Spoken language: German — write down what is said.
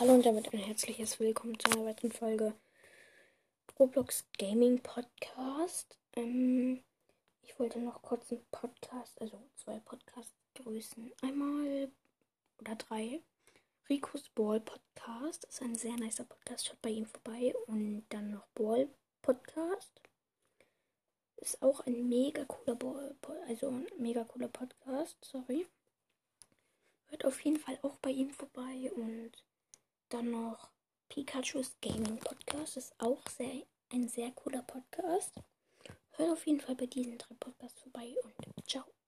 Hallo und damit ein herzliches Willkommen zu einer weiteren Folge Roblox Gaming Podcast. Ähm, ich wollte noch kurz einen Podcast, also zwei Podcasts grüßen. Einmal oder drei. Ricos Ball Podcast ist ein sehr nicer Podcast. Schaut bei ihm vorbei. Und dann noch Ball Podcast. Ist auch ein mega cooler Ball, also ein mega cooler Podcast. Sorry. Hört auf jeden Fall auch bei ihm dann noch Pikachu's Gaming Podcast. Ist auch sehr, ein sehr cooler Podcast. Hört auf jeden Fall bei diesen drei Podcasts.